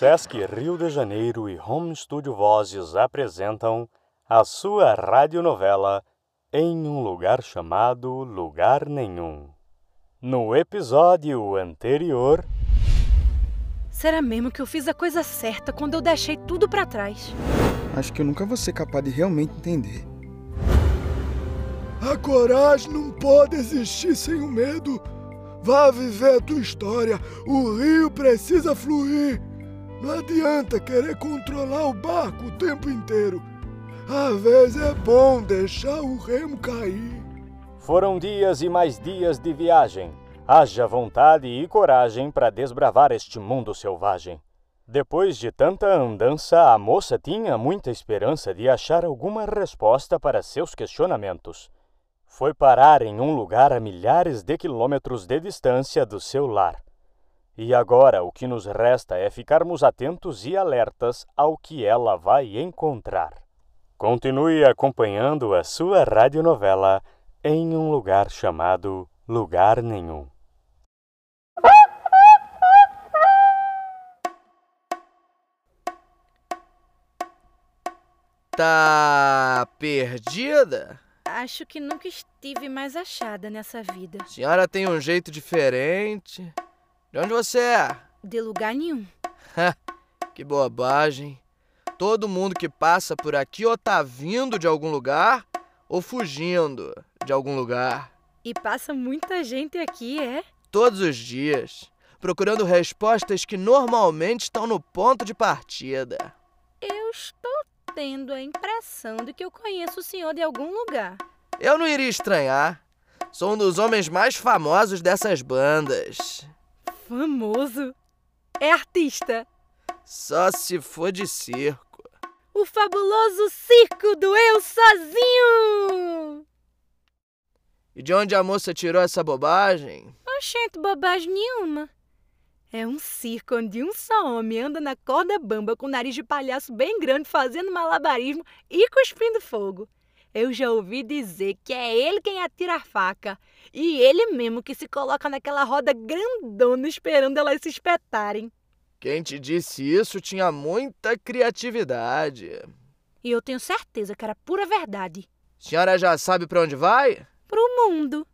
Sesc Rio de Janeiro e Home Studio Vozes apresentam a sua radionovela Em um Lugar Chamado Lugar Nenhum. No episódio anterior. Será mesmo que eu fiz a coisa certa quando eu deixei tudo para trás? Acho que eu nunca vou ser capaz de realmente entender. A coragem não pode existir sem o medo. Vá viver a tua história. O rio precisa fluir. Não adianta querer controlar o barco o tempo inteiro. Às vezes é bom deixar o remo cair. Foram dias e mais dias de viagem. Haja vontade e coragem para desbravar este mundo selvagem. Depois de tanta andança, a moça tinha muita esperança de achar alguma resposta para seus questionamentos. Foi parar em um lugar a milhares de quilômetros de distância do seu lar. E agora o que nos resta é ficarmos atentos e alertas ao que ela vai encontrar. Continue acompanhando a sua radionovela em um lugar chamado Lugar Nenhum. Tá perdida? Acho que nunca estive mais achada nessa vida. A senhora tem um jeito diferente. De onde você é? De lugar nenhum. que bobagem. Todo mundo que passa por aqui ou tá vindo de algum lugar ou fugindo de algum lugar. E passa muita gente aqui, é? Todos os dias, procurando respostas que normalmente estão no ponto de partida. Eu estou tendo a impressão de que eu conheço o senhor de algum lugar. Eu não iria estranhar. Sou um dos homens mais famosos dessas bandas. Famoso? É artista? Só se for de circo. O fabuloso circo do Eu Sozinho! E de onde a moça tirou essa bobagem? Oxente, bobagem nenhuma. É um circo onde um só homem anda na corda bamba com o nariz de palhaço bem grande fazendo malabarismo e cuspindo fogo. Eu já ouvi dizer que é ele quem atira a faca e ele mesmo que se coloca naquela roda grandona esperando elas se espetarem. Quem te disse isso tinha muita criatividade. E eu tenho certeza que era pura verdade. Senhora já sabe para onde vai? Pro mundo.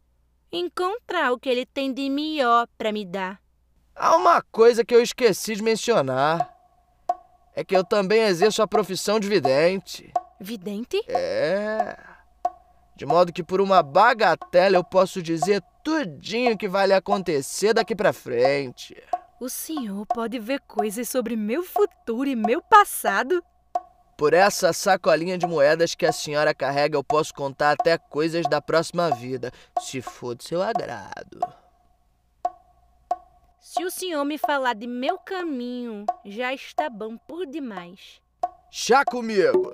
Encontrar o que ele tem de melhor para me dar. Há uma coisa que eu esqueci de mencionar. É que eu também exerço a profissão de vidente. Vidente? É. De modo que por uma bagatela eu posso dizer tudinho que vai lhe acontecer daqui para frente. O senhor pode ver coisas sobre meu futuro e meu passado? Por essa sacolinha de moedas que a senhora carrega, eu posso contar até coisas da próxima vida, se for do seu agrado. Se o senhor me falar de meu caminho, já está bom por demais. Chá comigo!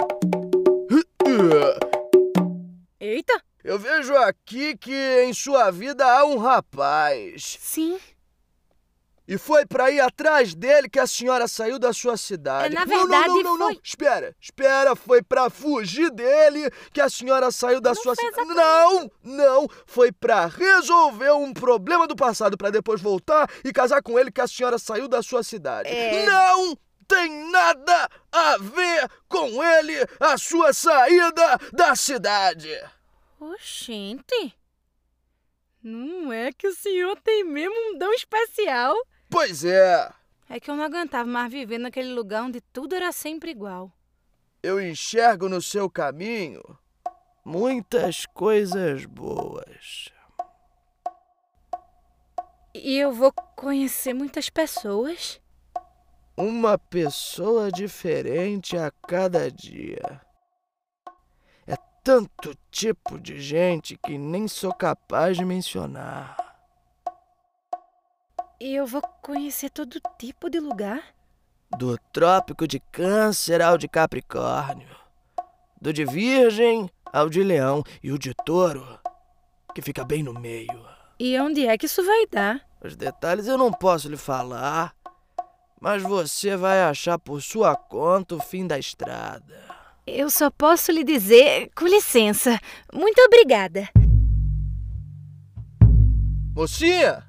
Eita! Eu vejo aqui que em sua vida há um rapaz. Sim. E foi para ir atrás dele que a senhora saiu da sua cidade. É, na verdade, não, não, não, não, foi... não. Espera, espera. Foi para fugir dele que a senhora saiu da não sua cidade. Não, não. Foi para resolver um problema do passado para depois voltar e casar com ele que a senhora saiu da sua cidade. É... Não tem nada a ver com ele a sua saída da cidade. Oxente. Não é que o senhor tem mesmo um dom especial? Pois é. É que eu não aguentava mais viver naquele lugar onde tudo era sempre igual. Eu enxergo no seu caminho muitas coisas boas. E eu vou conhecer muitas pessoas? Uma pessoa diferente a cada dia. É tanto tipo de gente que nem sou capaz de mencionar. E eu vou conhecer todo tipo de lugar? Do trópico de Câncer ao de Capricórnio. Do de Virgem ao de Leão. E o de Touro, que fica bem no meio. E onde é que isso vai dar? Os detalhes eu não posso lhe falar. Mas você vai achar por sua conta o fim da estrada. Eu só posso lhe dizer, com licença. Muito obrigada. Mocinha!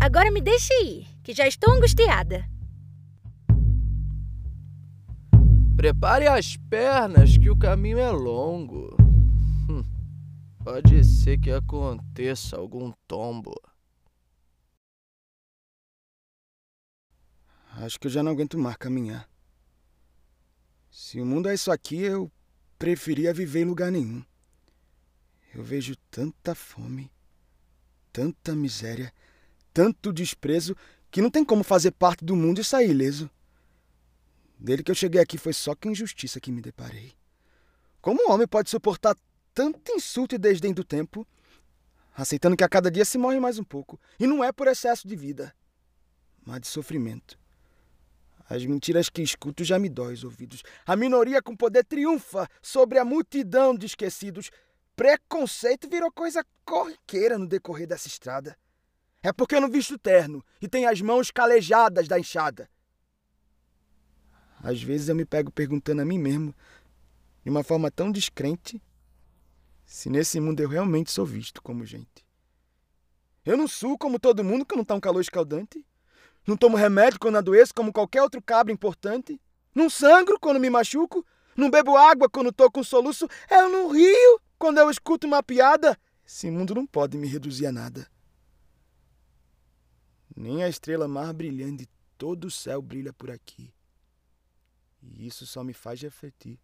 Agora me deixe ir, que já estou angustiada. Prepare as pernas que o caminho é longo. Hum, pode ser que aconteça algum tombo. Acho que eu já não aguento mais caminhar. Se o mundo é isso aqui, eu preferia viver em lugar nenhum. Eu vejo tanta fome, tanta miséria, tanto desprezo, que não tem como fazer parte do mundo e sair ileso. Desde que eu cheguei aqui foi só com injustiça que me deparei. Como um homem pode suportar tanto insulto e desdém do tempo, aceitando que a cada dia se morre mais um pouco, e não é por excesso de vida, mas de sofrimento. As mentiras que escuto já me dói os ouvidos. A minoria com poder triunfa sobre a multidão de esquecidos. Preconceito virou coisa corriqueira no decorrer dessa estrada. É porque eu não visto terno e tenho as mãos calejadas da enxada. Às vezes eu me pego perguntando a mim mesmo, de uma forma tão descrente, se nesse mundo eu realmente sou visto como gente. Eu não suo como todo mundo que não tá um calor escaldante. Não tomo remédio quando adoeço, como qualquer outro cabra importante. Não sangro quando me machuco. Não bebo água quando tô com soluço. Eu não rio quando eu escuto uma piada. Esse mundo não pode me reduzir a nada. Nem a estrela mais brilhante de todo o céu brilha por aqui. E isso só me faz refletir.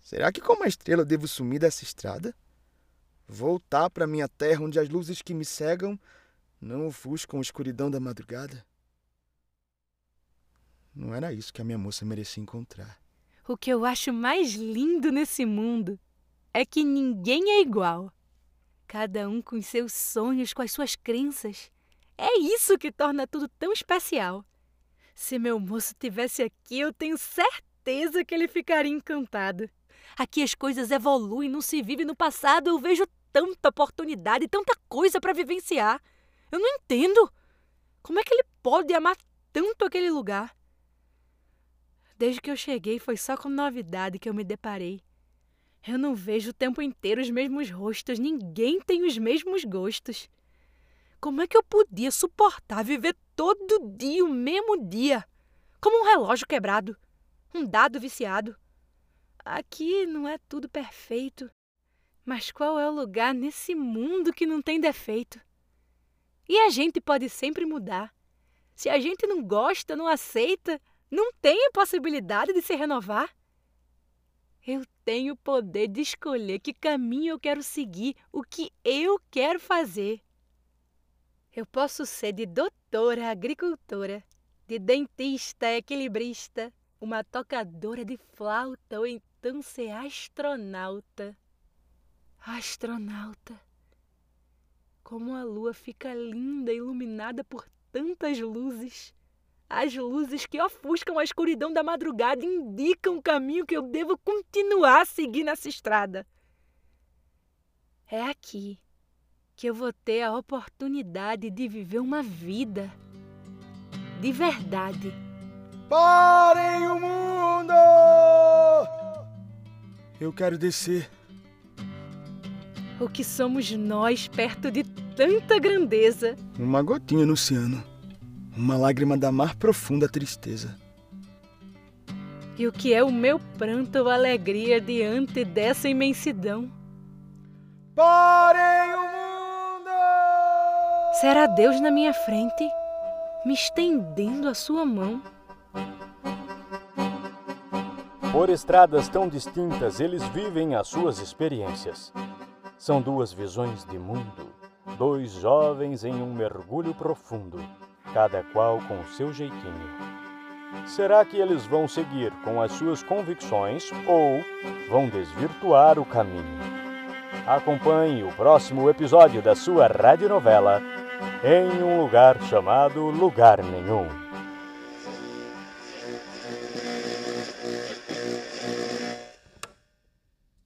Será que como a estrela devo sumir dessa estrada? Voltar para minha terra onde as luzes que me cegam não ofuscam a escuridão da madrugada? Não era isso que a minha moça merecia encontrar. O que eu acho mais lindo nesse mundo é que ninguém é igual. Cada um com seus sonhos, com as suas crenças. É isso que torna tudo tão especial. Se meu moço tivesse aqui, eu tenho certeza que ele ficaria encantado. Aqui as coisas evoluem, não se vive no passado. Eu vejo tanta oportunidade, tanta coisa para vivenciar. Eu não entendo. Como é que ele pode amar tanto aquele lugar? Desde que eu cheguei, foi só com novidade que eu me deparei. Eu não vejo o tempo inteiro os mesmos rostos, ninguém tem os mesmos gostos. Como é que eu podia suportar viver todo dia o mesmo dia? Como um relógio quebrado, um dado viciado. Aqui não é tudo perfeito. Mas qual é o lugar nesse mundo que não tem defeito? E a gente pode sempre mudar. Se a gente não gosta, não aceita, não tem a possibilidade de se renovar. Eu tenho o poder de escolher que caminho eu quero seguir, o que eu quero fazer. Eu posso ser de doutora, agricultora, de dentista, equilibrista, uma tocadora de flauta ou então ser astronauta. Astronauta como a lua fica linda, iluminada por tantas luzes. As luzes que ofuscam a escuridão da madrugada indicam o caminho que eu devo continuar a seguir nessa estrada. É aqui que eu vou ter a oportunidade de viver uma vida de verdade. Parem o mundo! Eu quero descer. O que somos nós perto de tanta grandeza? Uma gotinha no oceano. Uma lágrima da mar profunda tristeza. E o que é o meu pranto ou alegria diante dessa imensidão? Parem o mundo! Será Deus na minha frente, me estendendo a sua mão? Por estradas tão distintas, eles vivem as suas experiências. São duas visões de mundo, dois jovens em um mergulho profundo, cada qual com seu jeitinho. Será que eles vão seguir com as suas convicções ou vão desvirtuar o caminho? Acompanhe o próximo episódio da sua radionovela Em um Lugar Chamado Lugar Nenhum.